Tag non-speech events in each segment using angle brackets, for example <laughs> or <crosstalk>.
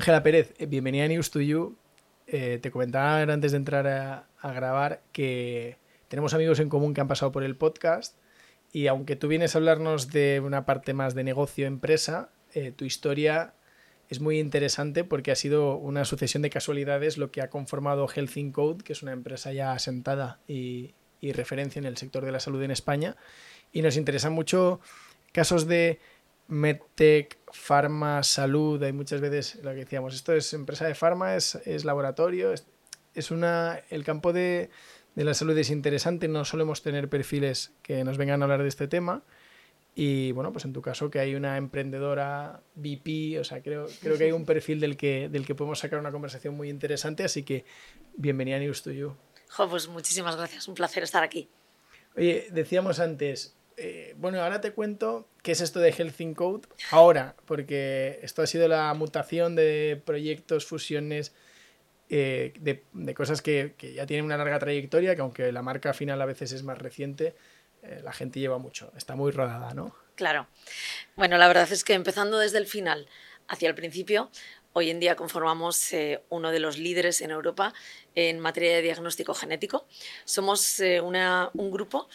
Ángela Pérez, eh, bienvenida a News to You. Eh, te comentaba antes de entrar a, grabar que tenemos amigos en común que han pasado por el podcast y aunque tú vienes a hablarnos de una parte más de negocio, empresa, eh, tu historia es muy interesante porque ha sido una sucesión de casualidades lo que ha conformado Health Code, que es una empresa ya asentada y, y referencia en el sector de la salud en España. Y nos interesan mucho casos de medtech, farma, salud, hay muchas veces lo que decíamos, esto es empresa de farma, es, es laboratorio, es, una, el campo de, de, la salud es interesante, no solemos tener perfiles que nos vengan a hablar de este tema. Y bueno, pues en tu caso que hay una emprendedora VP, o sea, creo, creo que hay un perfil del que, del que podemos sacar una conversación muy interesante, así que bienvenida a News to You. pues muchísimas gracias, un placer estar aquí. Oye, decíamos antes, eh, bueno, ahora te cuento qué es esto de Health Code. Ahora, porque esto ha sido la mutación de proyectos, fusiones, eh, de, cosas que, ya tienen una larga trayectoria, que aunque la marca final a veces es más reciente, eh, la gente lleva mucho. Está muy rodada, ¿no? Claro. Bueno, la verdad es que empezando desde el final hacia el principio, Hoy en día conformamos uno de los líderes en Europa en materia de diagnóstico genético. Somos un grupo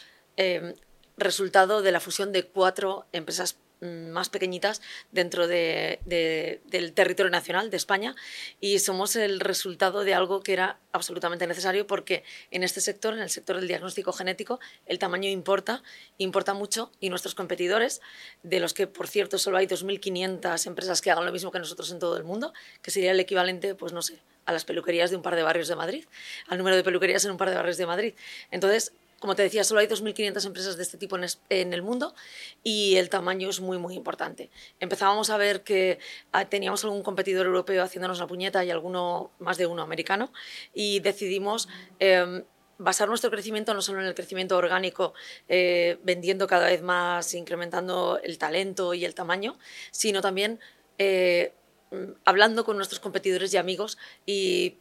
resultado de la fusión de cuatro empresas mm, más pequeñitas dentro del territorio nacional de España y somos el resultado de algo que era absolutamente necesario porque en este sector, en el sector del diagnóstico genético, el tamaño importa, importa mucho y nuestros competidores, de los que por cierto solo hay 2.500 empresas que hagan lo mismo que nosotros en todo el mundo, que sería el equivalente, pues no sé, a las peluquerías de un par de barrios de Madrid, al número de peluquerías en un par de barrios de Madrid. Entonces, como te decía, solo hay 2.500 empresas de este tipo en, el mundo y el tamaño es muy, muy importante. Empezábamos a ver que ah, teníamos algún competidor europeo haciéndonos la puñeta y alguno, más de uno americano, y decidimos... Em, basar nuestro crecimiento no solo en el crecimiento orgánico, eh, vendiendo cada vez más, incrementando el talento y el tamaño, sino también eh, hablando con nuestros competidores y amigos y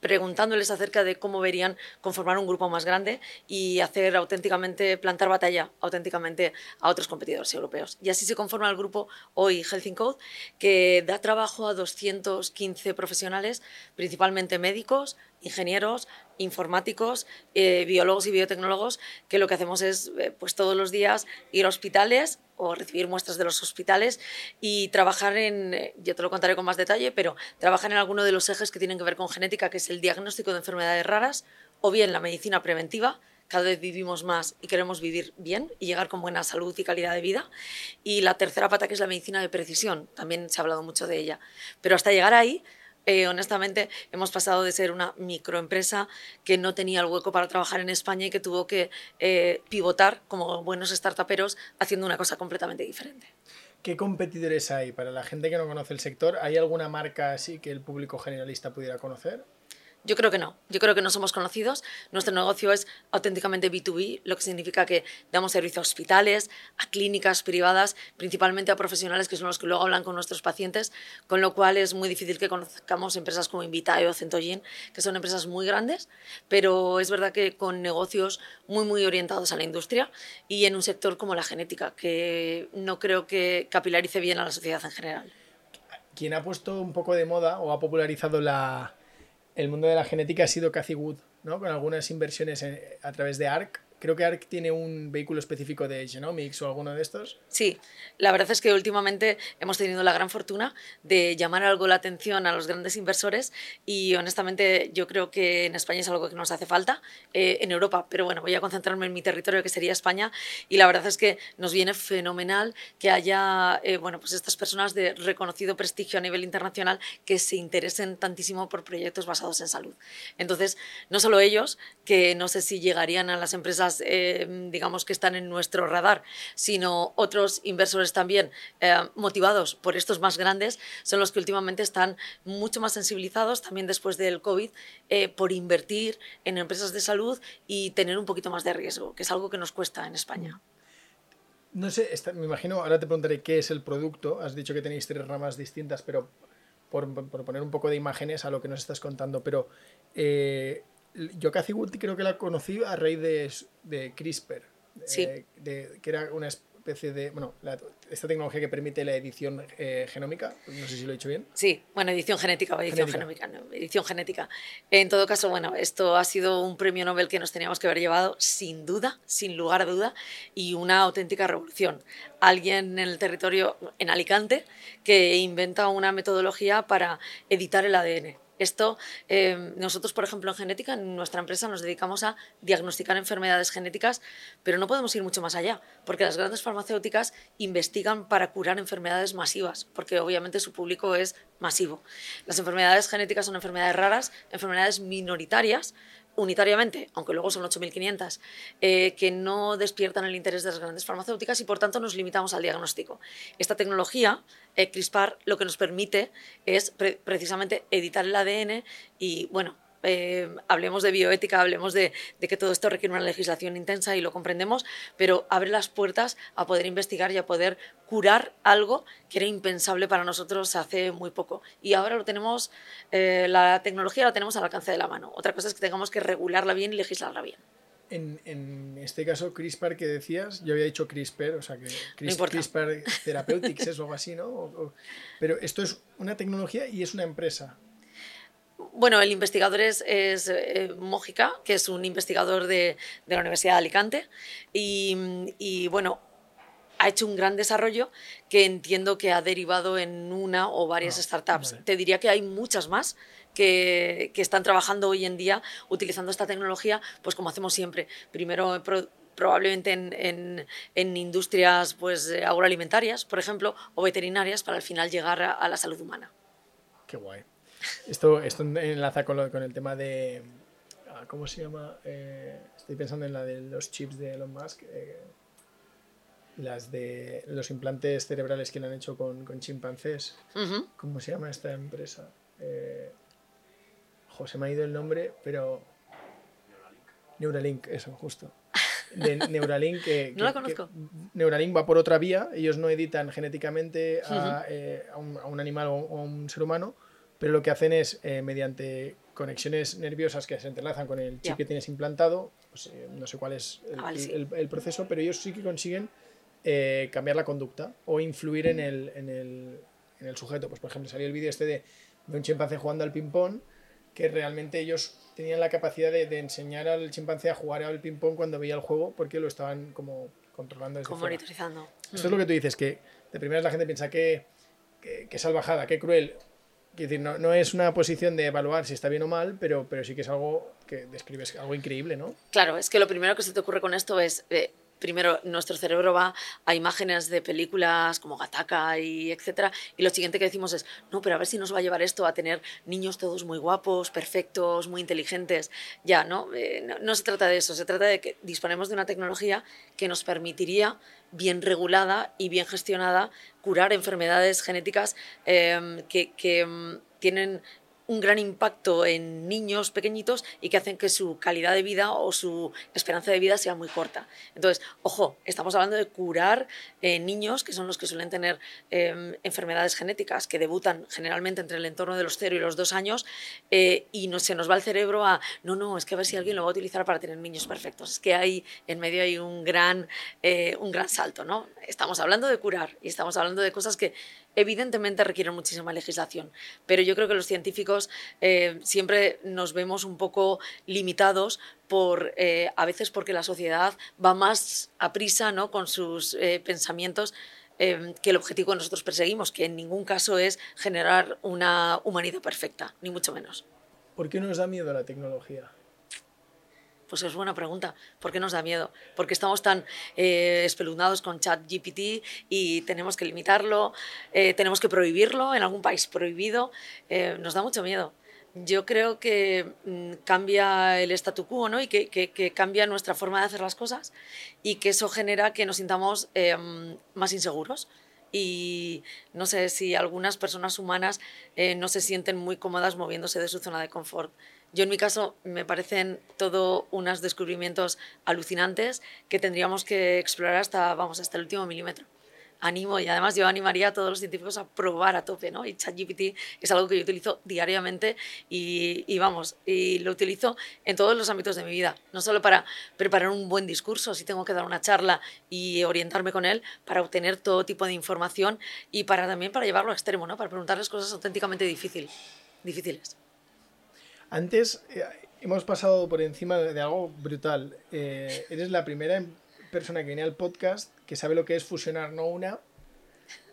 preguntándoles acerca de cómo verían conformar un grupo más grande y hacer auténticamente, plantar batalla auténticamente a otros competidores europeos. Y así se conforma el grupo hoy Health Code, que da trabajo a 215 profesionales, principalmente médicos, ingenieros, informáticos, eh, biólogos y biotecnólogos, que lo que hacemos es eh, pues todos los días ir a hospitales o recibir muestras de los hospitales y trabajar en, eh, yo te lo contaré con más detalle, pero trabajar en alguno de los ejes que tienen que ver con genética, que es el diagnóstico de enfermedades raras o bien la medicina preventiva, cada vez vivimos más y queremos vivir bien y llegar con buena salud y calidad de vida. Y la tercera pata, que es la medicina de precisión, también se ha hablado mucho de ella. Pero hasta llegar ahí eh, honestamente, hemos pasado de ser una microempresa que no tenía el hueco para trabajar en España y que tuvo que eh, pivotar como buenos startuperos haciendo una cosa completamente diferente. ¿Qué competidores hay para la gente que no conoce el sector? ¿Hay alguna marca así que el público generalista pudiera conocer? Yo creo que no. Yo creo que no somos conocidos. Nuestro negocio es auténticamente B2B, lo que significa que damos servicio a hospitales, a clínicas privadas, principalmente a profesionales que son los que luego hablan con nuestros pacientes, con lo cual es muy difícil que conozcamos empresas como Invitae o Centogin, que son empresas muy grandes, pero es verdad que con negocios muy, muy orientados a la industria y en un sector como la genética, que no creo que capilarice bien a la sociedad en general. ¿Quién ha puesto un poco de moda o ha popularizado la, el mundo de la genética ha sido Cathy Wood, ¿no? Con algunas inversiones a través de ARC Creo que ARC tiene un vehículo específico de Genomics o alguno de estos. Sí, la verdad es que últimamente hemos tenido la gran fortuna de llamar algo la atención a los grandes inversores y honestamente yo creo que en España es algo que nos hace falta, eh, en Europa, pero bueno, voy a concentrarme en mi territorio que sería España y la verdad es que nos viene fenomenal que haya eh, bueno, pues estas personas de reconocido prestigio a nivel internacional que se interesen tantísimo por proyectos basados en salud. Entonces, no solo ellos, que no sé si llegarían a las empresas eh, digamos, que están en nuestro radar, sino otros inversores también eh, motivados por estos más grandes, son los que últimamente están mucho más sensibilizados, también después del COVID, eh, por invertir en empresas de salud y tener un poquito más de riesgo, que es algo que nos cuesta en España. No sé, me imagino, ahora te preguntaré qué es el producto. Has dicho que tenéis tres ramas distintas, pero por, poner un poco de imágenes a lo que nos estás contando, pero yo Wood creo que la conocí a raíz de, de CRISPR, eh, que era una especie de. Bueno, esta tecnología que permite la edición eh, genómica, no sé si lo he dicho bien. Sí, bueno, edición genética o edición genómica, no, edición genética. En todo caso, bueno, esto ha sido un premio Nobel que nos teníamos que haber llevado sin duda, sin lugar a duda, y una auténtica revolución. Alguien en el territorio, en Alicante, que inventa una metodología para editar el ADN esto, eh, nosotros, por ejemplo, en genética, en nuestra empresa nos dedicamos a diagnosticar enfermedades genéticas, pero no podemos ir mucho más allá, porque las grandes farmacéuticas investigan para curar enfermedades masivas, porque obviamente su público es masivo. Las enfermedades genéticas son enfermedades raras, enfermedades minoritarias, unitariamente, aunque luego son 8.500, eh, que no despiertan el interés de las grandes farmacéuticas y por tanto nos limitamos al diagnóstico. Esta tecnología, eh, CRISPR, lo que nos permite es precisamente editar el ADN y, bueno, eh, hablemos de bioética, hablemos de, que todo esto requiere una legislación intensa y lo comprendemos, pero abre las puertas a poder investigar y a poder curar algo que era impensable para nosotros hace muy poco. Y ahora lo tenemos, eh, la tecnología la tenemos al alcance de la mano. Otra cosa es que tengamos que regularla bien y legislarla bien. En, este caso, CRISPR que decías, yo había dicho CRISPR, o sea que CRISPR Therapeutics es algo así, ¿no? pero esto es una tecnología y es una empresa. Bueno, el investigador es, es eh, Mójica, que es un investigador de, de la Universidad de Alicante. Y, y, bueno, ha hecho un gran desarrollo que entiendo que ha derivado en una o varias ah, startups. Te diría que hay muchas más que, que, están trabajando hoy en día utilizando esta tecnología, pues como hacemos siempre. Primero, probablemente en, en, en, industrias pues, agroalimentarias, por ejemplo, o veterinarias, para al final llegar a, a la salud humana. Qué guay. Esto, esto enlaza con, con el tema de. Ah, ¿Cómo se llama? Eh, estoy pensando en la de los chips de Elon Musk. Eh, las de los implantes cerebrales que le han hecho con, con chimpancés. ¿Cómo se llama esta empresa? Eh, José me ha ido el nombre, pero. Neuralink, eso, justo. De Neuralink. Que, <laughs> no la conozco. Neuralink va por otra vía. Ellos no editan genéticamente a, a, un, a un, animal o a un ser humano, pero lo que hacen es, eh, mediante conexiones nerviosas que se entrelazan con el chip que tienes implantado, pues, eh, no sé cuál es ah, el, proceso, pero ellos sí que consiguen eh, cambiar la conducta o influir en el, en el, en el sujeto. Pues, por ejemplo, salió el vídeo este de, de un chimpancé jugando al ping-pong, que realmente ellos tenían la capacidad de, de, enseñar al chimpancé a jugar al ping-pong cuando veía el juego, porque lo estaban como controlando desde Como monitorizando. Esto es lo que tú dices, que de primeras la gente piensa que, que, que salvajada, que cruel decir, no, es una posición de evaluar si está bien o mal, pero, pero sí que es algo que describes algo increíble, ¿no? Claro, es que lo primero que se te ocurre con esto es, eh, primero, nuestro cerebro va a imágenes de películas como Gataka y etcétera, y lo siguiente que decimos es, no, pero a ver si nos va a llevar esto a tener niños todos muy guapos, perfectos, muy inteligentes. Ya, ¿no? Eh, no, se trata de eso, se trata de que disponemos de una tecnología que nos permitiría bien regulada y bien gestionada curar enfermedades genéticas eh, que, que mm, tienen un gran impacto en niños pequeñitos y que hacen que su calidad de vida o su esperanza de vida sea muy corta. Entonces, ojo, estamos hablando de curar eh, niños que son los que suelen tener eh, enfermedades genéticas que debutan generalmente entre el entorno de los 0 y los 2 años eh, y no, se nos va el cerebro a, no, no, es que a ver si alguien lo va a utilizar para tener niños perfectos. Es que hay, en medio hay un gran, eh, un gran salto, ¿no? Estamos hablando de curar y estamos hablando de cosas que evidentemente requieren muchísima legislación, pero yo creo que los científicos eh, siempre nos vemos un poco limitados por, eh, a veces porque la sociedad va más a prisa ¿no? con sus eh, pensamientos que el objetivo que nosotros perseguimos, que en ningún caso es generar una humanidad perfecta, ni mucho menos. ¿Por qué nos da miedo la tecnología? Pues es buena pregunta. ¿Por qué nos da miedo? Porque estamos tan eh, espeluznados con ChatGPT y tenemos que limitarlo, eh, tenemos que prohibirlo en algún país prohibido. Eh, nos da mucho miedo. Yo creo que mmm, cambia el statu quo ¿no? y que, cambia nuestra forma de hacer las cosas y que eso genera que nos sintamos eh, más inseguros. Y no sé si algunas personas humanas eh, no se sienten muy cómodas moviéndose de su zona de confort. Yo en mi caso me parecen todo unos descubrimientos alucinantes que tendríamos que explorar hasta, vamos, hasta el último milímetro. animo y además yo animaría a todos los científicos a probar a tope, ¿no? Y ChatGPT es algo que yo utilizo diariamente y, y, vamos, y lo utilizo en todos los ámbitos de mi vida, no solo para preparar un buen discurso, si tengo que dar una charla y orientarme con él, para obtener todo tipo de información y para también para llevarlo a extremo, ¿no? Para preguntarles cosas auténticamente difícil, difíciles. Antes eh, hemos pasado por encima de algo brutal. Eh, eres la primera persona que viene al podcast que sabe lo que es fusionar no una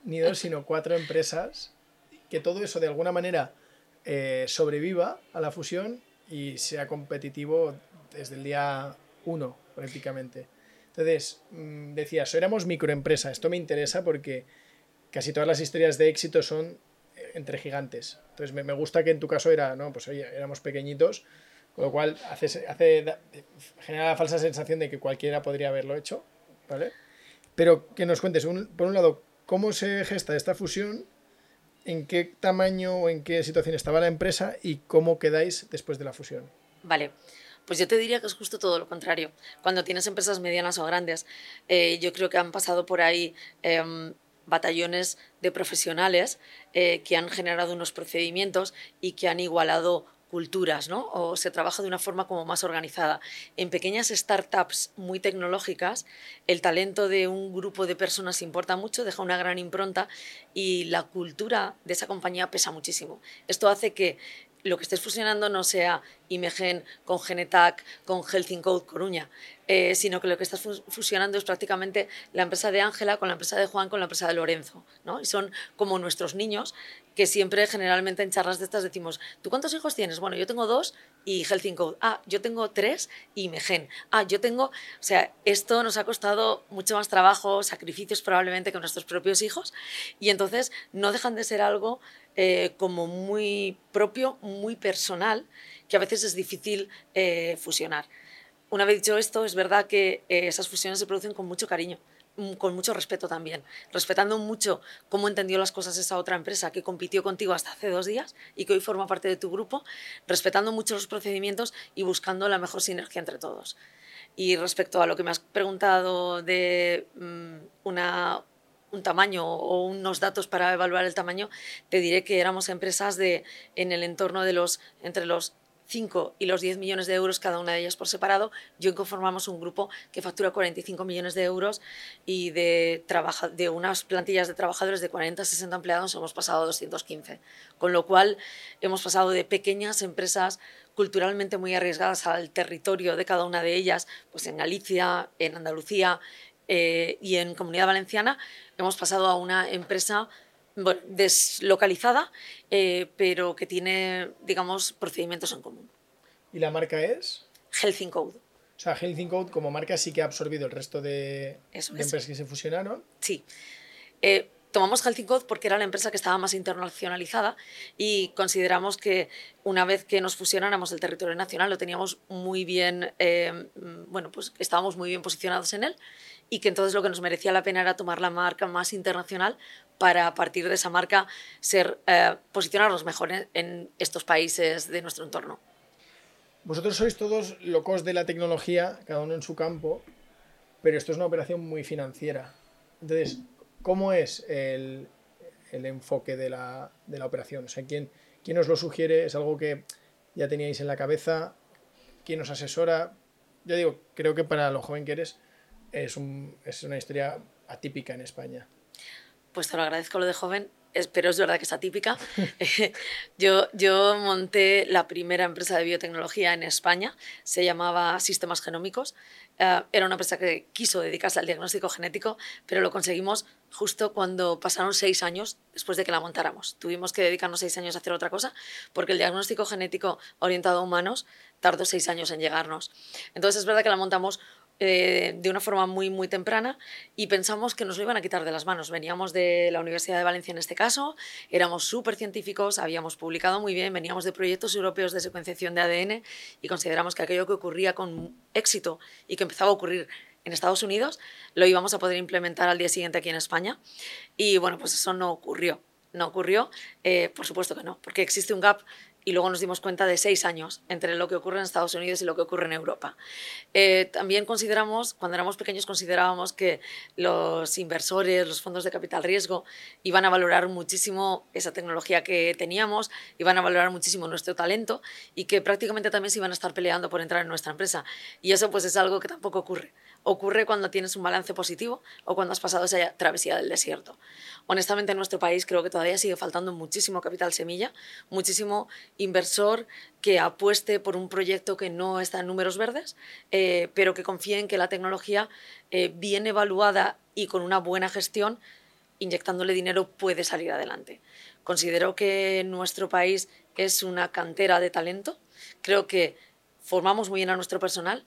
ni dos, sino cuatro empresas. Que todo eso de alguna manera eh, sobreviva a la fusión y sea competitivo desde el día uno, prácticamente. Entonces, mm, decías, éramos microempresa. Esto me interesa porque casi todas las historias de éxito son entre gigantes. Entonces, me, me gusta que en tu caso era, no, pues oye, éramos pequeñitos, con lo cual hace, hace, genera la falsa sensación de que cualquiera podría haberlo hecho, ¿vale? Pero que nos cuentes, por un lado, cómo se gesta esta fusión, en qué tamaño o en qué situación estaba la empresa y cómo quedáis después de la fusión. Vale. Pues yo te diría que es justo todo lo contrario. Cuando tienes empresas medianas o grandes, eh, yo creo que han pasado por ahí em, batallones de profesionales eh, que han generado unos procedimientos y que han igualado culturas, ¿no? O se trabaja de una forma como más organizada. En pequeñas startups muy tecnológicas, el talento de un grupo de personas importa mucho, deja una gran impronta y la cultura de esa compañía pesa muchísimo. Esto hace que lo que estés fusionando no sea Imegen con Genetac, con Health Code Coruña, eh, sino que lo que estás fusionando es prácticamente la empresa de Ángela con la empresa de Juan con la empresa de Lorenzo. ¿no? Y son como nuestros niños que siempre generalmente en charlas de estas decimos, ¿tú cuántos hijos tienes? Bueno, yo tengo dos y Health. Ah, yo tengo tres y Imegen. Ah, yo tengo... O sea, esto nos ha costado mucho más trabajo, sacrificios probablemente que nuestros propios hijos y entonces no dejan de ser algo eh, como muy propio, muy personal, que a veces es difícil eh, fusionar. Una vez dicho esto, es verdad que eh, esas fusiones se producen con mucho cariño, mm, con mucho respeto también, respetando mucho cómo entendió las cosas esa otra empresa que compitió contigo hasta hace dos días y que hoy forma parte de tu grupo, respetando mucho los procedimientos y buscando la mejor sinergia entre todos. Y respecto a lo que me has preguntado de mm, una, un tamaño o unos datos para evaluar el tamaño, te diré que éramos empresas de, en el entorno de los, entre los 5 y los 10 millones de euros cada una de ellas por separado. Yo conformamos un grupo que factura 45 millones de euros y de, trabaja, de unas plantillas de trabajadores de 40 a 60 empleados hemos pasado a 215. Con lo cual hemos pasado de pequeñas empresas culturalmente muy arriesgadas al territorio de cada una de ellas, pues en Galicia, en Andalucía, eh, y en Comunidad Valenciana hemos pasado a una empresa deslocalizada, eh, pero que tiene, digamos, procedimientos en común. ¿Y la marca es? Healthing Code. O sea, Healthing Code como marca sí que ha absorbido el resto de, empresas que se fusionaron. Sí. Eh, tomamos Healthy porque era la empresa que estaba más internacionalizada y consideramos que una vez que nos fusionáramos el territorio nacional lo teníamos muy bien, eh, bueno, pues estábamos muy bien posicionados en él y que entonces lo que nos merecía la pena era tomar la marca más internacional para a partir de esa marca ser, eh, posicionarnos mejor en, estos países de nuestro entorno. Vosotros sois todos locos de la tecnología, cada uno en su campo, pero esto es una operación muy financiera. Entonces, ¿Cómo es el, enfoque de la, operación? O sea, ¿quién, ¿quién os lo sugiere? ¿Es algo que ya teníais en la cabeza? ¿Quién os asesora? Yo digo, creo que para lo joven que eres es, es una historia atípica en España. Pues te lo agradezco lo de joven pero es verdad que es atípica. <laughs> <laughs> yo, yo monté la primera empresa de biotecnología en España, se llamaba Sistemas Genómicos. Eh, era una empresa que quiso dedicarse al diagnóstico genético, pero lo conseguimos justo cuando pasaron seis años después de que la montáramos. Tuvimos que dedicarnos seis años a hacer otra cosa, porque el diagnóstico genético orientado a humanos tardó seis años en llegarnos. Entonces es verdad que la montamos eh, de una forma muy, muy temprana y pensamos que nos lo iban a quitar de las manos. Veníamos de la Universidad de Valencia en este caso, éramos súper científicos, habíamos publicado muy bien, veníamos de proyectos europeos de secuenciación de ADN y consideramos que aquello que ocurría con éxito y que empezaba a ocurrir en Estados Unidos lo íbamos a poder implementar al día siguiente aquí en España. Y bueno, pues eso no ocurrió. No ocurrió, eh, por supuesto que no, porque existe un gap y luego nos dimos cuenta de seis años entre lo que ocurre en Estados Unidos y lo que ocurre en Europa. Eh, también consideramos, cuando éramos pequeños, considerábamos que los inversores, los fondos de capital riesgo, iban a valorar muchísimo esa tecnología que teníamos, iban a valorar muchísimo nuestro talento y que prácticamente también se iban a estar peleando por entrar en nuestra empresa. Y eso pues es algo que tampoco ocurre. Ocurre cuando tienes un balance positivo o cuando has pasado esa travesía del desierto. Honestamente, en nuestro país creo que todavía sigue faltando muchísimo capital semilla, muchísimo inversor que apueste por un proyecto que no está en números verdes, eh, pero que confíe en que la tecnología eh, bien evaluada y con una buena gestión, inyectándole dinero, puede salir adelante. Considero que nuestro país es una cantera de talento. Creo que formamos muy bien a nuestro personal.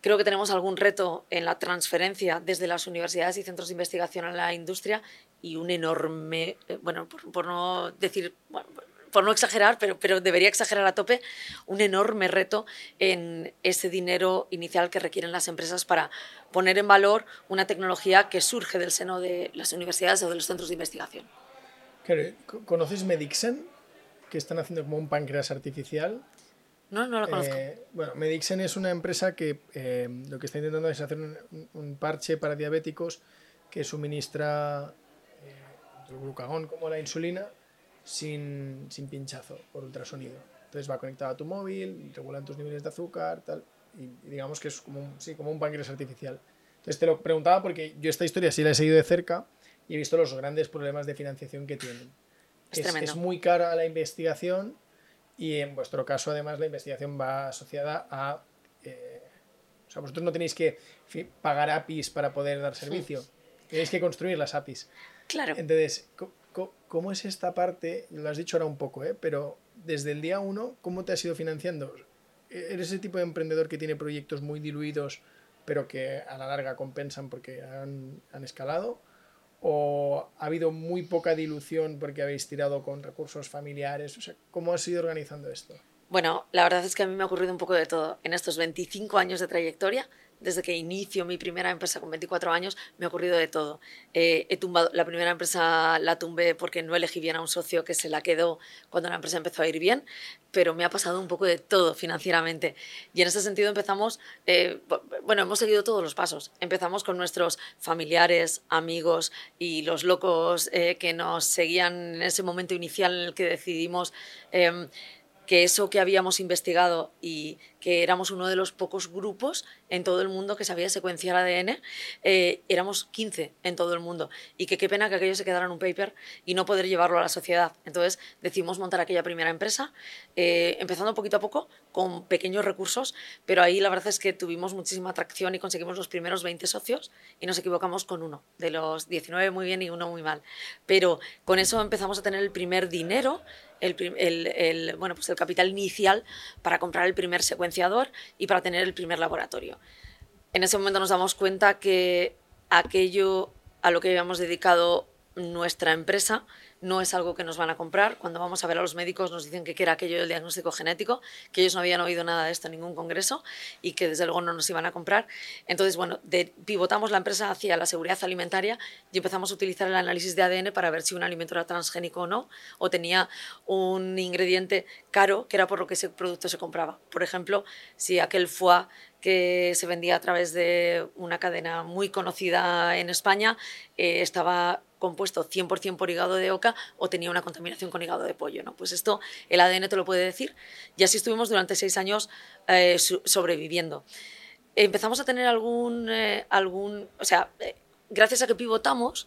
Creo que tenemos algún reto en la transferencia desde las universidades y centros de investigación a la industria y un enorme, eh, bueno, por, no decir, por no exagerar, pero, debería exagerar a tope, un enorme reto en ese dinero inicial que requieren las empresas para poner en valor una tecnología que surge del seno de las universidades o de los centros de investigación. ¿Conoces Medixen? Que están haciendo como un páncreas artificial. No, no lo conozco. Eh, bueno, Medixen es una empresa que eh, lo que está intentando es hacer un, parche para diabéticos que suministra eh, el glucagón como la insulina sin, sin pinchazo por ultrasonido. Entonces va conectado a tu móvil, regulan tus niveles de azúcar, tal, y, digamos que es como un, sí, como un páncreas artificial. Entonces te lo preguntaba porque yo esta historia sí la he seguido de cerca y he visto los grandes problemas de financiación que tienen. Es, es, muy cara la investigación y en vuestro caso además la investigación va asociada a... Eh, o sea, vosotros no tenéis que pagar APIs para poder dar servicio, tenéis que construir las APIs. Claro. Entonces, ¿Cómo es esta parte? Lo has dicho ahora un poco, ¿eh? pero desde el día uno, ¿cómo te has ido financiando? ¿Eres ese tipo de emprendedor que tiene proyectos muy diluidos, pero que a la larga compensan porque han, han escalado? ¿O ha habido muy poca dilución porque habéis tirado con recursos familiares? O sea, ¿cómo has ido organizando esto? Bueno, la verdad es que a mí me ha ocurrido un poco de todo. En estos 25 años de trayectoria, desde que inicio mi primera empresa con 24 años, me ha ocurrido de todo. Eh, he tumbado, la primera empresa la tumbé porque no elegí bien a un socio que se la quedó cuando la empresa empezó a ir bien, pero me ha pasado un poco de todo financieramente. Y en ese sentido empezamos, eh, bueno, hemos seguido todos los pasos. Empezamos con nuestros familiares, amigos y los locos eh, que nos seguían en ese momento inicial en el que decidimos em, que eso que habíamos investigado y que éramos uno de los pocos grupos en todo el mundo que sabía secuenciar ADN, eh, éramos 15 en todo el mundo. Y que qué pena que aquello se quedara en un paper y no poder llevarlo a la sociedad. Entonces decidimos montar aquella primera empresa, eh, empezando poquito a poco, con pequeños recursos, pero ahí la verdad es que tuvimos muchísima atracción y conseguimos los primeros 20 socios y nos equivocamos con uno, de los 19 muy bien y uno muy mal. Pero con eso empezamos a tener el primer dinero el, bueno, pues el capital inicial para comprar el primer y para tener el primer laboratorio. En ese momento nos damos cuenta que aquello a lo que habíamos dedicado nuestra empresa no es algo que nos van a comprar. Cuando vamos a ver a los médicos nos dicen que era aquello del diagnóstico genético, que ellos no habían oído nada de esto en ningún congreso y que desde luego no nos iban a comprar. Entonces, bueno, pivotamos la empresa hacia la seguridad alimentaria y empezamos a utilizar el análisis de ADN para ver si un alimento era transgénico o no, o tenía un ingrediente caro que era por lo que ese producto se compraba. Por ejemplo, si aquel foie que se vendía a través de una cadena muy conocida en España eh, estaba compuesto 100% por hígado de oca o tenía una contaminación con hígado de pollo. ¿no? Pues esto el ADN te lo puede decir. Y así estuvimos durante seis años eh, sobreviviendo. Empezamos a tener algún, eh, algún, o sea, eh, gracias a que pivotamos,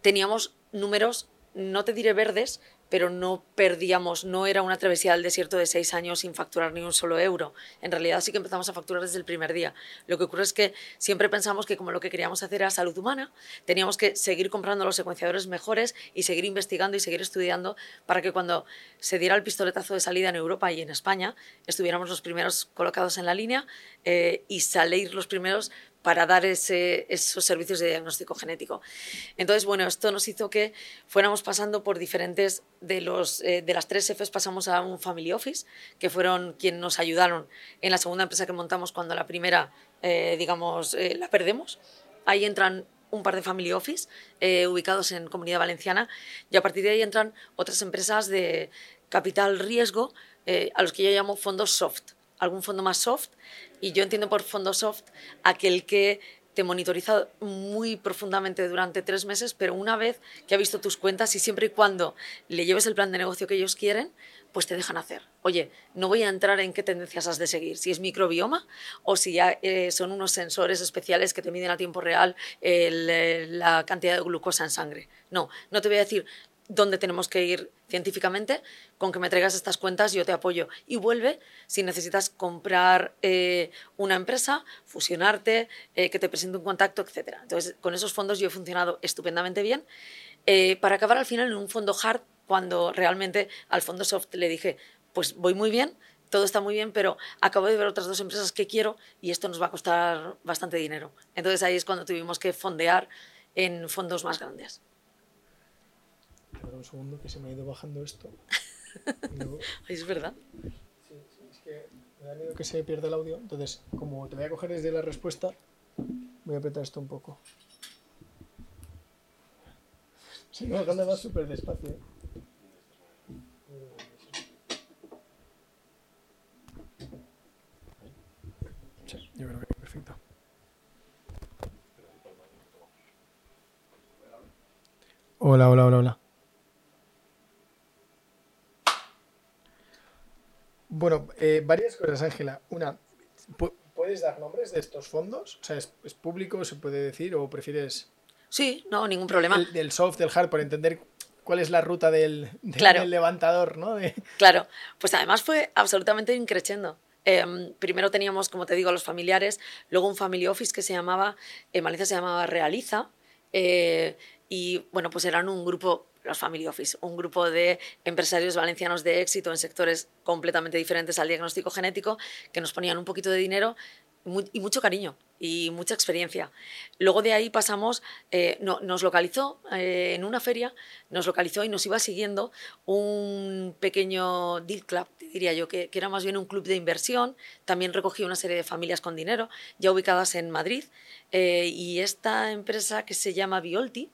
teníamos números, no te diré verdes, pero no perdíamos, no era una travesía del desierto de seis años sin facturar ni un solo euro. En realidad sí que empezamos a facturar desde el primer día. Lo que ocurre es que siempre pensamos que como lo que queríamos hacer era salud humana, teníamos que seguir comprando los secuenciadores mejores y seguir investigando y seguir estudiando para que cuando se diera el pistoletazo de salida en Europa y en España, estuviéramos los primeros colocados en la línea eh, y salir los primeros para dar esos servicios de diagnóstico genético. Entonces, bueno, esto nos hizo que fuéramos pasando por diferentes, de, los, eh, de las tres Fs pasamos a un Family Office, que fueron quienes nos ayudaron en la segunda empresa que montamos cuando la primera, eh, digamos, eh, la perdemos. Ahí entran un par de Family Office ubicados en Comunidad Valenciana y a partir de ahí entran otras empresas de capital riesgo a los que yo llamo fondos soft, algún fondo más soft, y yo entiendo por fondo soft aquel que te monitoriza muy profundamente durante tres meses, pero una vez que ha visto tus cuentas y siempre y cuando le lleves el plan de negocio que ellos quieren, pues te dejan hacer. Oye, no voy a entrar en qué tendencias has de seguir, si es microbioma o si ya eh, son unos sensores especiales que te miden a tiempo real eh, la cantidad de glucosa en sangre. No, no te voy a decir dónde tenemos que ir científicamente, con que me traigas estas cuentas yo te apoyo. Y vuelve si necesitas comprar eh, una empresa, fusionarte, que te presente un contacto, etc. Entonces, con esos fondos yo he funcionado estupendamente bien. para acabar al final en un fondo hard cuando realmente al fondo soft le dije, pues voy muy bien, todo está muy bien, pero acabo de ver otras dos empresas que quiero y esto nos va a costar bastante dinero. Entonces ahí es cuando tuvimos que fondear en fondos más grandes. Un segundo que se me ha ido bajando esto. <laughs> es verdad. Sí, es que me da miedo que se pierda el audio. Entonces, como te voy a coger desde la respuesta, voy a apretar esto un poco. Sí, no, anda va súper despacio. ¿eh? Yo creo que perfecto. Hola, hola, hola, hola. Bueno, eh, varias cosas, Ángela. Una, ¿puedes dar nombres de estos fondos? O sea, ¿es, público, se puede decir, o prefieres...? Sí, no, ningún problema. del soft, del hard, por entender cuál es la ruta del, levantador, ¿no? Claro, pues además fue absolutamente increchendo. Em, primero teníamos, como te digo, los familiares, luego un family office que se llamaba, en Valencia se llamaba Realiza, eh, y bueno, pues eran un grupo, los family office, un grupo de empresarios valencianos de éxito en sectores completamente diferentes al diagnóstico genético, que nos ponían un poquito de dinero y mucho cariño y mucha experiencia. Luego de ahí pasamos, eh, nos localizó eh, en una feria, nos localizó y nos iba siguiendo un pequeño deal club, diría yo, que, que era más bien un club de inversión. También recogí una serie de familias con dinero, ya ubicadas en Madrid. Eh, y esta empresa que se llama Biolti,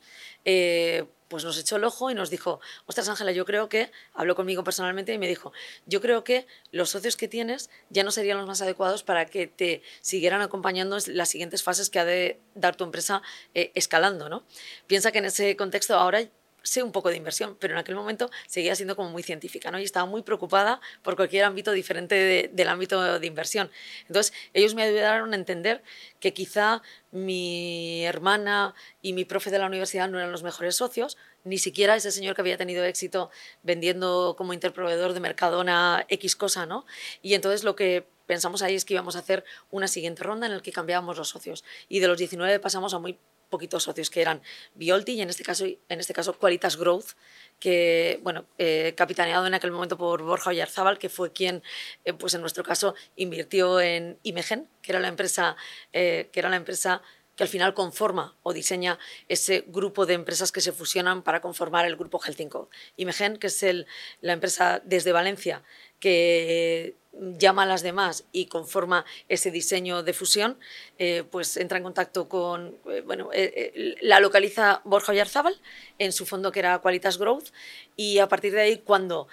pues nos echó el ojo y nos dijo, ostras Ángela, yo creo que, habló conmigo personalmente y me dijo, yo creo que los socios que tienes ya no serían los más adecuados para que te siguieran acompañando en las siguientes fases que ha de dar tu empresa eh, escalando. ¿no? Piensa que en ese contexto ahora sé un poco de inversión, pero en aquel momento seguía siendo como muy científica, ¿no? Y estaba muy preocupada por cualquier ámbito diferente del ámbito de inversión. Entonces, ellos me ayudaron a entender que quizá mi hermana y mi profe de la universidad no eran los mejores socios, ni siquiera ese señor que había tenido éxito vendiendo como interproveedor de Mercadona X cosa, ¿no? Y entonces lo que pensamos ahí es que íbamos a hacer una siguiente ronda en la que cambiábamos los socios. Y de los 19 pasamos a muy poquitos socios que eran Biolti y en este caso, en este caso Qualitas Growth, que, bueno, eh, capitaneado en aquel momento por Borja Oyarzábal, que fue quien, eh, pues en nuestro caso, invirtió en Imegen, que era la empresa, eh, que era la empresa que al final conforma o diseña ese grupo de empresas que se fusionan para conformar el grupo Heltinco. Imegen, que es el, la empresa desde Valencia que llama a las demás y conforma ese diseño de fusión, eh, pues entra en contacto con, eh, bueno, eh, la localiza Borja Oyarzábal en su fondo que era Qualitas Growth y a partir de ahí cuando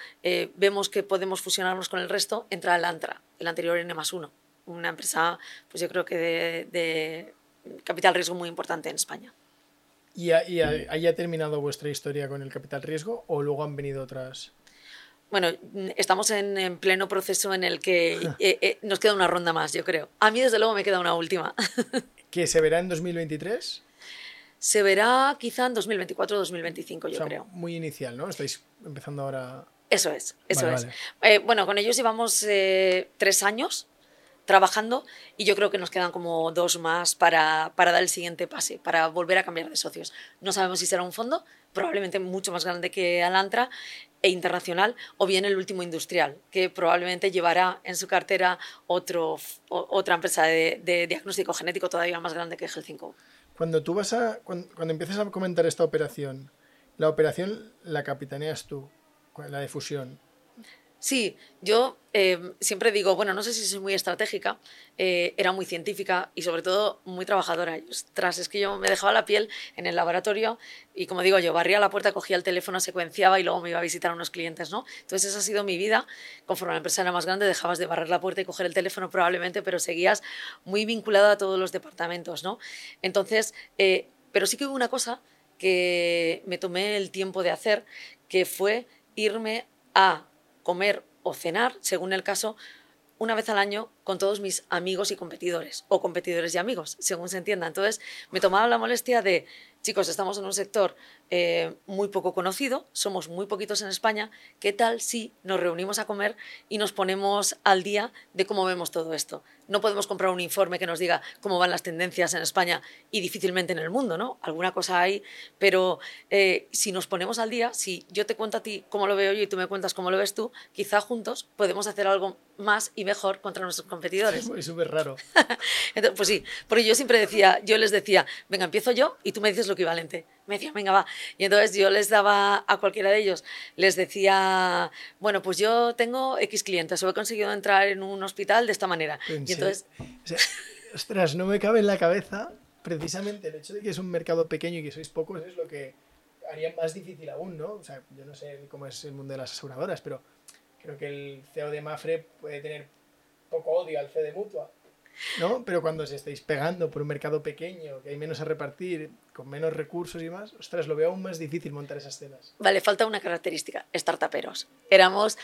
vemos que podemos fusionarnos con el resto, entra el ANTRA, el anterior N más 1, una empresa, pues yo creo que de, capital riesgo muy importante en España. ¿Y, ahí ha terminado vuestra historia con el capital riesgo o luego han venido otras? Bueno, estamos en, pleno proceso en el que <laughs> eh, eh, nos queda una ronda más, yo creo. A mí, desde luego, me queda una última. <laughs> ¿Que se verá en 2023? Se verá quizá en 2024 o 2025, yo creo. Muy inicial, ¿no? Estáis empezando ahora. Eso es, eso es. Eh, bueno, con ellos llevamos tres años trabajando y yo creo que nos quedan como dos más para, para, dar el siguiente pase, para volver a cambiar de socios. No sabemos si será un fondo, probablemente mucho más grande que Alantra, e internacional, o bien el último industrial, que probablemente llevará en su cartera otro, otra empresa de, diagnóstico genético todavía más grande que Gel5. Cuando tú vas a, cuando, empiezas a comentar esta operación, la operación la capitaneas tú, la de fusión. Sí, yo eh, siempre digo, bueno, no sé si soy muy estratégica, eh, era muy científica y sobre todo muy trabajadora. Ostras, es que yo me dejaba la piel en el laboratorio y como digo yo, barría la puerta, cogía el teléfono, secuenciaba y luego me iba a visitar a unos clientes, ¿no? Entonces esa ha sido mi vida. Conforme la empresa era más grande, dejabas de barrer la puerta y coger el teléfono probablemente, pero seguías muy vinculada a todos los departamentos, ¿no? Entonces, eh, pero sí que hubo una cosa que me tomé el tiempo de hacer, que fue irme a comer o cenar, según el caso, una vez al año con todos mis amigos y competidores, o competidores y amigos, según se entienda. Entonces, me tomaba la molestia de, chicos, estamos en un sector eh, muy poco conocido, somos muy poquitos en España, ¿qué tal si nos reunimos a comer y nos ponemos al día de cómo vemos todo esto? No podemos comprar un informe que nos diga cómo van las tendencias en España y difícilmente en el mundo, ¿no? Alguna cosa hay, pero eh, si nos ponemos al día, si yo te cuento a ti cómo lo veo yo y tú me cuentas cómo lo ves tú, quizá juntos podemos hacer algo más y mejor contra nuestros competidores. <laughs> Es súper raro. pues sí, porque yo siempre decía, yo les decía, venga, empiezo yo y tú me dices lo equivalente. Me decía, venga, va. Y entonces yo les daba a cualquiera de ellos, les decía, bueno, pues yo tengo X clientes o he conseguido entrar en un hospital de esta manera. Y entonces... ostras, no me cabe en la cabeza precisamente el hecho de que es un mercado pequeño y que sois pocos es lo que haría más difícil aún, ¿no? O sea, yo no sé cómo es el mundo de las aseguradoras, pero creo que el CEO de Mafre puede tener poco odio al CEO de Mutua. ¿no? Pero cuando os estáis pegando por un mercado pequeño, que hay menos a repartir, con menos recursos y más, ostras, lo veo aún más difícil montar esas escenas. Vale, falta una característica, startuperos. Éramos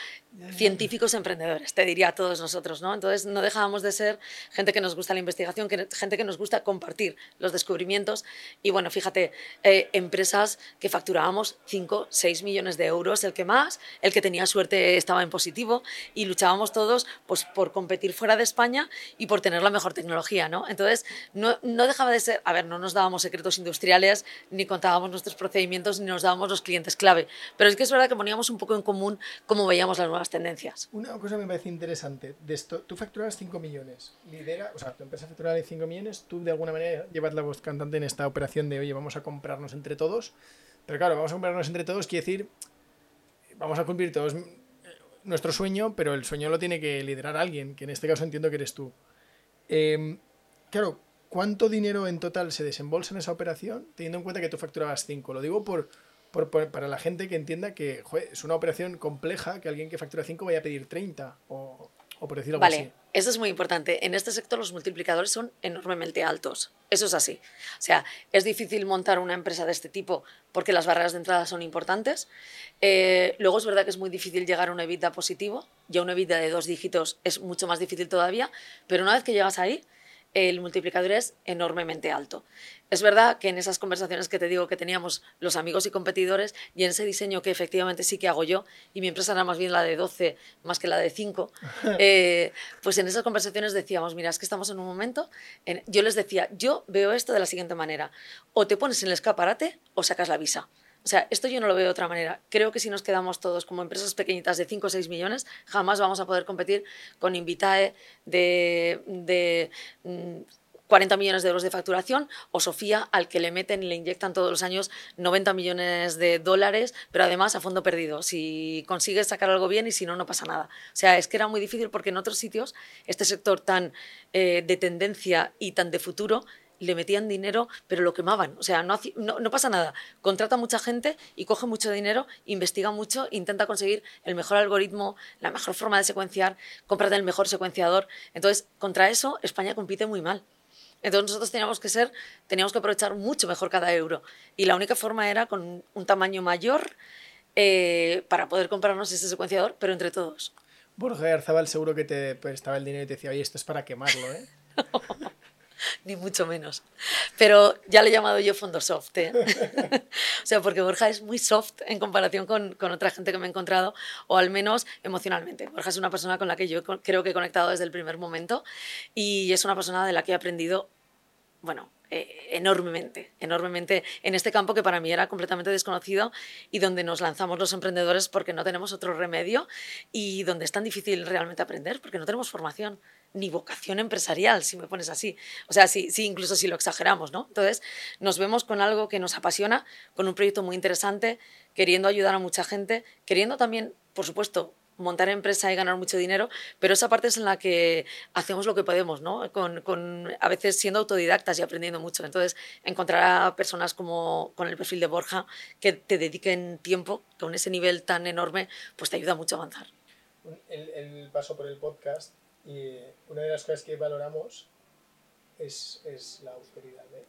científicos emprendedores, te diría a todos nosotros, ¿no? Entonces no dejábamos de ser gente que nos gusta la investigación, gente que nos gusta compartir los descubrimientos y bueno, fíjate, eh, empresas que facturábamos 5, 6 millones de euros, el que más, el que tenía suerte estaba en positivo y luchábamos todos pues, por competir fuera de España y por tener la mejor tecnología, ¿no? Entonces no, no dejaba de ser, a ver, no nos dábamos secretos industriales, ni contábamos nuestros procedimientos, ni nos dábamos los clientes clave. Pero es que es verdad que poníamos un poco en común cómo veíamos las nuevas tendencias. Una cosa me parece interesante, de tú facturabas 5 millones, lidera, o sea, tu empresa facturaba 5 millones, tú de alguna manera llevas la voz cantante en esta operación de, oye, vamos a comprarnos entre todos, pero claro, vamos a comprarnos entre todos quiere decir, vamos a cumplir todos nuestro sueño, pero el sueño lo tiene que liderar alguien, que en este caso entiendo que eres tú. Eh, claro, ¿Cuánto dinero en total se desembolsa en esa operación, teniendo en cuenta que tú facturabas 5? Lo digo por, para la gente que entienda que es una operación compleja que alguien que factura 5 vaya a pedir 30 o, por decirlo vale, así. Eso es muy importante. En este sector los multiplicadores son enormemente altos. Eso es así. O sea, es difícil montar una empresa de este tipo porque las barreras de entrada son importantes. Eh, luego es verdad que es muy difícil llegar a un EBITDA positivo. Ya un EBITDA de dos dígitos es mucho más difícil todavía. Pero una vez que llegas ahí, el multiplicador es enormemente alto. Es verdad que en esas conversaciones que te digo que teníamos los amigos y competidores y en ese diseño que efectivamente sí que hago yo, y mi empresa era más bien la de 12 más que la de 5, <laughs> eh, pues en esas conversaciones decíamos, mira, es que estamos en un momento, yo les decía, yo veo esto de la siguiente manera, o te pones en el escaparate o sacas la visa. O sea, esto yo no lo veo de otra manera. Creo que si nos quedamos todos como empresas pequeñitas de 5 o 6 millones, jamás vamos a poder competir con Invitae de, 40 mm, millones de euros de facturación o Sofía al que le meten y le inyectan todos los años 90 millones de dólares, pero además a fondo perdido. Si consigues sacar algo bien y si no, no pasa nada. O sea, es que era muy difícil porque en otros sitios este sector tan eh, de tendencia y tan de futuro le metían dinero, pero lo quemaban. O sea, no, no, pasa nada. Contrata mucha gente y coge mucho dinero, investiga mucho, intenta conseguir el mejor algoritmo, la mejor forma de secuenciar, cómprate el mejor secuenciador. Entonces, contra eso, España compite muy mal. Entonces nosotros teníamos que ser, teníamos que aprovechar mucho mejor cada euro. Y la única forma era con un tamaño mayor eh, para poder comprarnos ese secuenciador, pero entre todos. Borja Arzabal seguro que te prestaba el dinero y te decía, oye, esto es para quemarlo, ¿eh? <laughs> <laughs> ni mucho menos. Pero ya le he llamado yo fondo soft. ¿eh? <laughs> o sea, porque Borja es muy soft en comparación con, con, otra gente que me he encontrado, o al menos emocionalmente. Borja es una persona con la que yo creo que he conectado desde el primer momento y es una persona de la que he aprendido, bueno, eh, enormemente, enormemente en este campo que para mí era completamente desconocido y donde nos lanzamos los emprendedores porque no tenemos otro remedio y donde es tan difícil realmente aprender porque no tenemos formación ni vocación empresarial, si me pones así. O sea, sí, sí, incluso si lo exageramos, ¿no? Entonces, nos vemos con algo que nos apasiona, con un proyecto muy interesante, queriendo ayudar a mucha gente, queriendo también, por supuesto, montar empresa y ganar mucho dinero, pero esa parte es en la que hacemos lo que podemos, ¿no? Con, con, a veces siendo autodidactas y aprendiendo mucho. Entonces, encontrar a personas como con el perfil de Borja que te dediquen tiempo con ese nivel tan enorme, pues te ayuda mucho a avanzar. El, el paso por el podcast y una de las cosas que valoramos es, es la austeridad. ¿eh?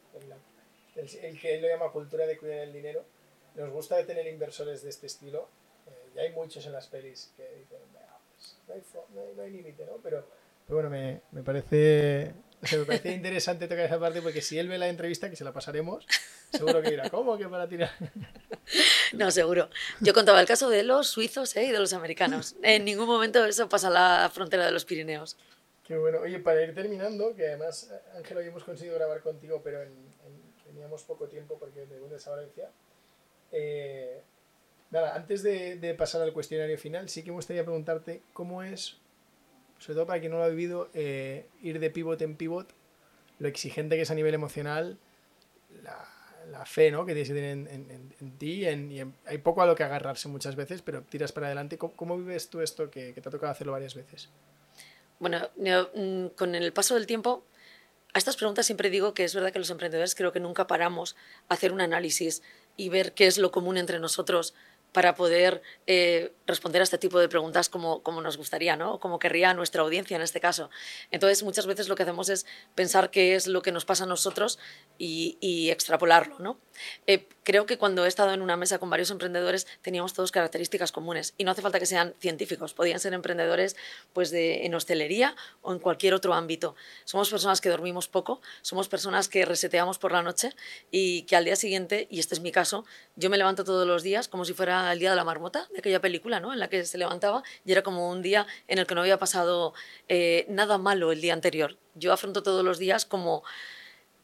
El, el, que él lo llama cultura de cuidar el dinero. Nos gusta tener inversores de este estilo. Eh, y hay muchos en las pelis que dicen, pues, no hay, no hay, no hay límite, ¿no? Pero, pero bueno, me, me parece o sea, me parece <laughs> interesante tocar esa parte porque si él ve la entrevista, que se la pasaremos, seguro que dirá, ¿cómo que para tirar? <laughs> No, seguro. Yo contaba el caso de los suizos ¿eh? y de los americanos. <laughs> En ningún momento eso pasa a la frontera de los Pirineos. Qué bueno. Oye, para ir terminando, que además, Ángel, hoy hemos conseguido grabar contigo, pero en, en, teníamos poco tiempo porque de vuelta a Valencia. Eh, nada, antes de, de, pasar al cuestionario final, sí que me gustaría preguntarte cómo es, sobre todo para quien no lo ha vivido, eh, ir de pivot en pivot, lo exigente que es a nivel emocional, la, la fe ¿no? que tienes que tener en, en, en ti en, y hay poco a lo que agarrarse muchas veces, pero tiras para adelante. ¿Cómo, cómo vives tú esto que, que, te ha tocado hacerlo varias veces? Bueno, yo, mm, con el paso del tiempo, a estas preguntas siempre digo que es verdad que los emprendedores creo que nunca paramos a hacer un análisis y ver qué es lo común entre nosotros para poder eh, responder a este tipo de preguntas como, como nos gustaría, ¿no? Como querría nuestra audiencia en este caso. Entonces, muchas veces lo que hacemos es pensar qué es lo que nos pasa a nosotros y, y extrapolarlo, ¿no? Eh, creo que cuando he estado en una mesa con varios emprendedores teníamos todos características comunes y no hace falta que sean científicos, podían ser emprendedores pues en hostelería o en cualquier otro ámbito. Somos personas que dormimos poco, somos personas que reseteamos por la noche y que al día siguiente, y este es mi caso, yo me levanto todos los días como si fuera el día de la marmota, de aquella película, ¿no? En la que se levantaba y era como un día en el que no había pasado eh, nada malo el día anterior. Yo afronto todos los días como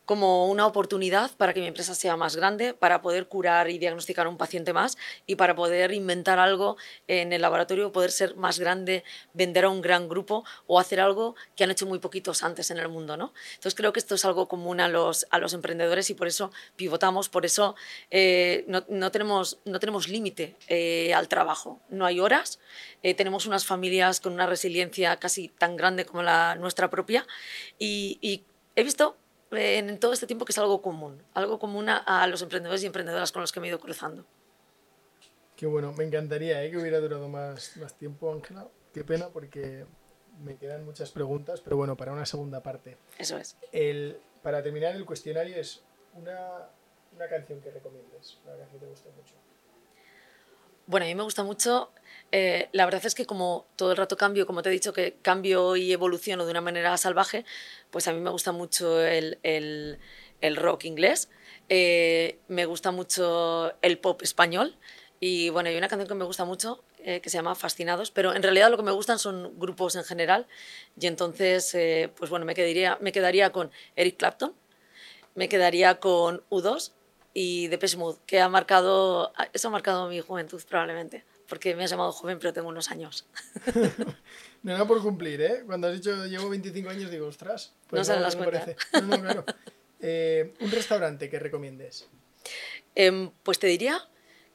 como una oportunidad para que mi empresa sea más grande, para poder curar y diagnosticar a un paciente más y para poder inventar algo en el laboratorio, poder ser más grande, vender a un gran grupo o hacer algo que han hecho muy poquitos antes en el mundo. ¿no? Entonces creo que esto es algo común a los, a los emprendedores y por eso pivotamos, por eso eh, no, tenemos, no tenemos límite eh, al trabajo, no hay horas, eh, tenemos unas familias con una resiliencia casi tan grande como la nuestra propia y he visto en todo este tiempo que es algo común, algo común a, a, los emprendedores y emprendedoras con los que me he ido cruzando. Qué bueno, me encantaría ¿eh? que hubiera durado más, más tiempo, Ángela. Qué pena porque me quedan muchas preguntas, pero bueno, para una segunda parte. Eso es. El, para terminar el cuestionario es una, una canción que recomiendes, una canción que te guste mucho. Bueno, a mí me gusta mucho. Eh, la verdad es que como todo el rato cambio, como te he dicho, que cambio y evoluciono de una manera salvaje, pues a mí me gusta mucho el, el, el rock inglés, eh, me gusta mucho el pop español y bueno, hay una canción que me gusta mucho eh, que se llama Fascinados, pero en realidad lo que me gustan son grupos en general y entonces, pues bueno, me quedaría, me quedaría con Eric Clapton, me quedaría con U2 y Depeche Mode, que ha marcado, eso ha marcado mi juventud probablemente, porque me has llamado joven, pero tengo unos años. <laughs> no era por cumplir, ¿eh? Cuando has dicho llevo 25 años, digo, ostras. Pues no salen las cuentas. No, no, claro. Eh, ¿Un restaurante que recomiendes? Eh, pues te diría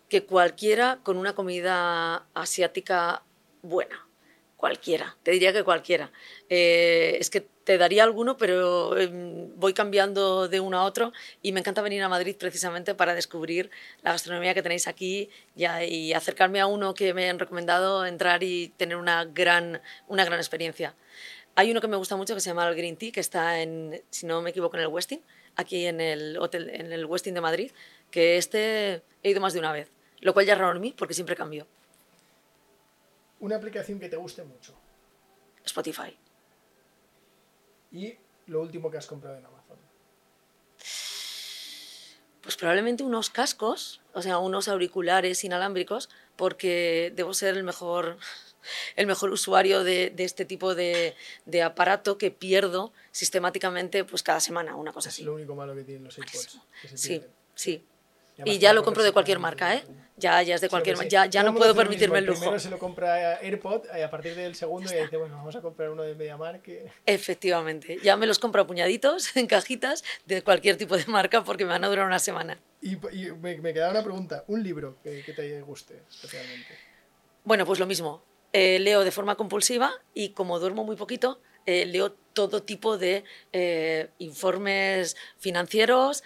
que cualquiera con una comida asiática buena. Cualquiera, te diría que cualquiera. Eh, es que te daría alguno, pero eh, voy cambiando de uno a otro y me encanta venir a Madrid precisamente para descubrir la gastronomía que tenéis aquí y, y acercarme a uno que me han recomendado, entrar y tener una gran, una gran experiencia. Hay uno que me gusta mucho que se llama el Green Tea, que está en, si no me equivoco, en el Westin, aquí en el hotel, en el Westin de Madrid, que este he ido más de una vez, lo cual ya es raro en mí porque siempre cambio. Una aplicación que te guste mucho. Spotify. Y lo último que has comprado en Amazon. Pues probablemente unos cascos, o sea, unos auriculares inalámbricos, porque debo ser el mejor, <laughs> el mejor usuario de, de este tipo de, de, aparato que pierdo sistemáticamente pues cada semana, una cosa es así. Es lo único malo que tienen los. Que se sí, sí. Y ya lo compro de cualquier marca, ¿eh? Ya, ya es de cualquier marca. Ya, ya no puedo permitirme el lujo. Primero se lo compra AirPod y a partir del segundo ya dice, bueno, vamos a comprar uno de MediaMark. Que... Efectivamente. Ya me los compro a puñaditos, <laughs> en cajitas, de cualquier tipo de marca porque me van a durar una semana. Y, y me, me, queda una pregunta. ¿Un libro que, que, te guste especialmente? Bueno, pues lo mismo. eh, leo de forma compulsiva y como duermo muy poquito, eh, leo todo tipo de eh, informes financieros,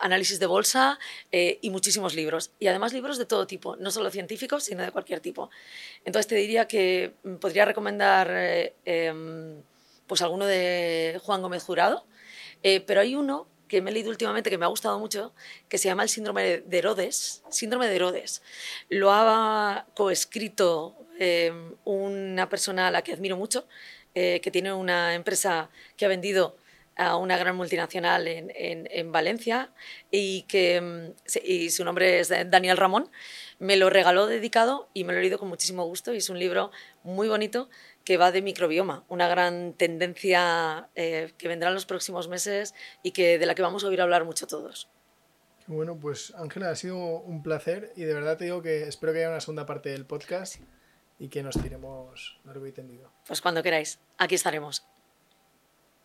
análisis de bolsa y muchísimos libros. Y además libros de todo tipo, no solo científicos, sino de cualquier tipo. Entonces te diría que mm, podría recomendar em, pues alguno de Juan Gómez Jurado, pero hay uno que me he leído últimamente que me ha gustado mucho, que se llama el síndrome de Herodes. Síndrome de Herodes. Lo ha coescrito eh, una persona a la que admiro mucho, eh, que tiene una empresa que ha vendido a una gran multinacional en, en, Valencia y que mm, y su nombre es Daniel Ramón. Me lo regaló dedicado y me lo he leído con muchísimo gusto y es un libro muy bonito que va de microbioma, una gran tendencia eh, que vendrá en los próximos meses y que, de la que vamos a oír hablar mucho todos. Bueno, pues Ángela, ha sido un placer y de verdad te digo que espero que haya una segunda parte del podcast y que nos tiremos largo y tendido. Pues cuando queráis, aquí estaremos.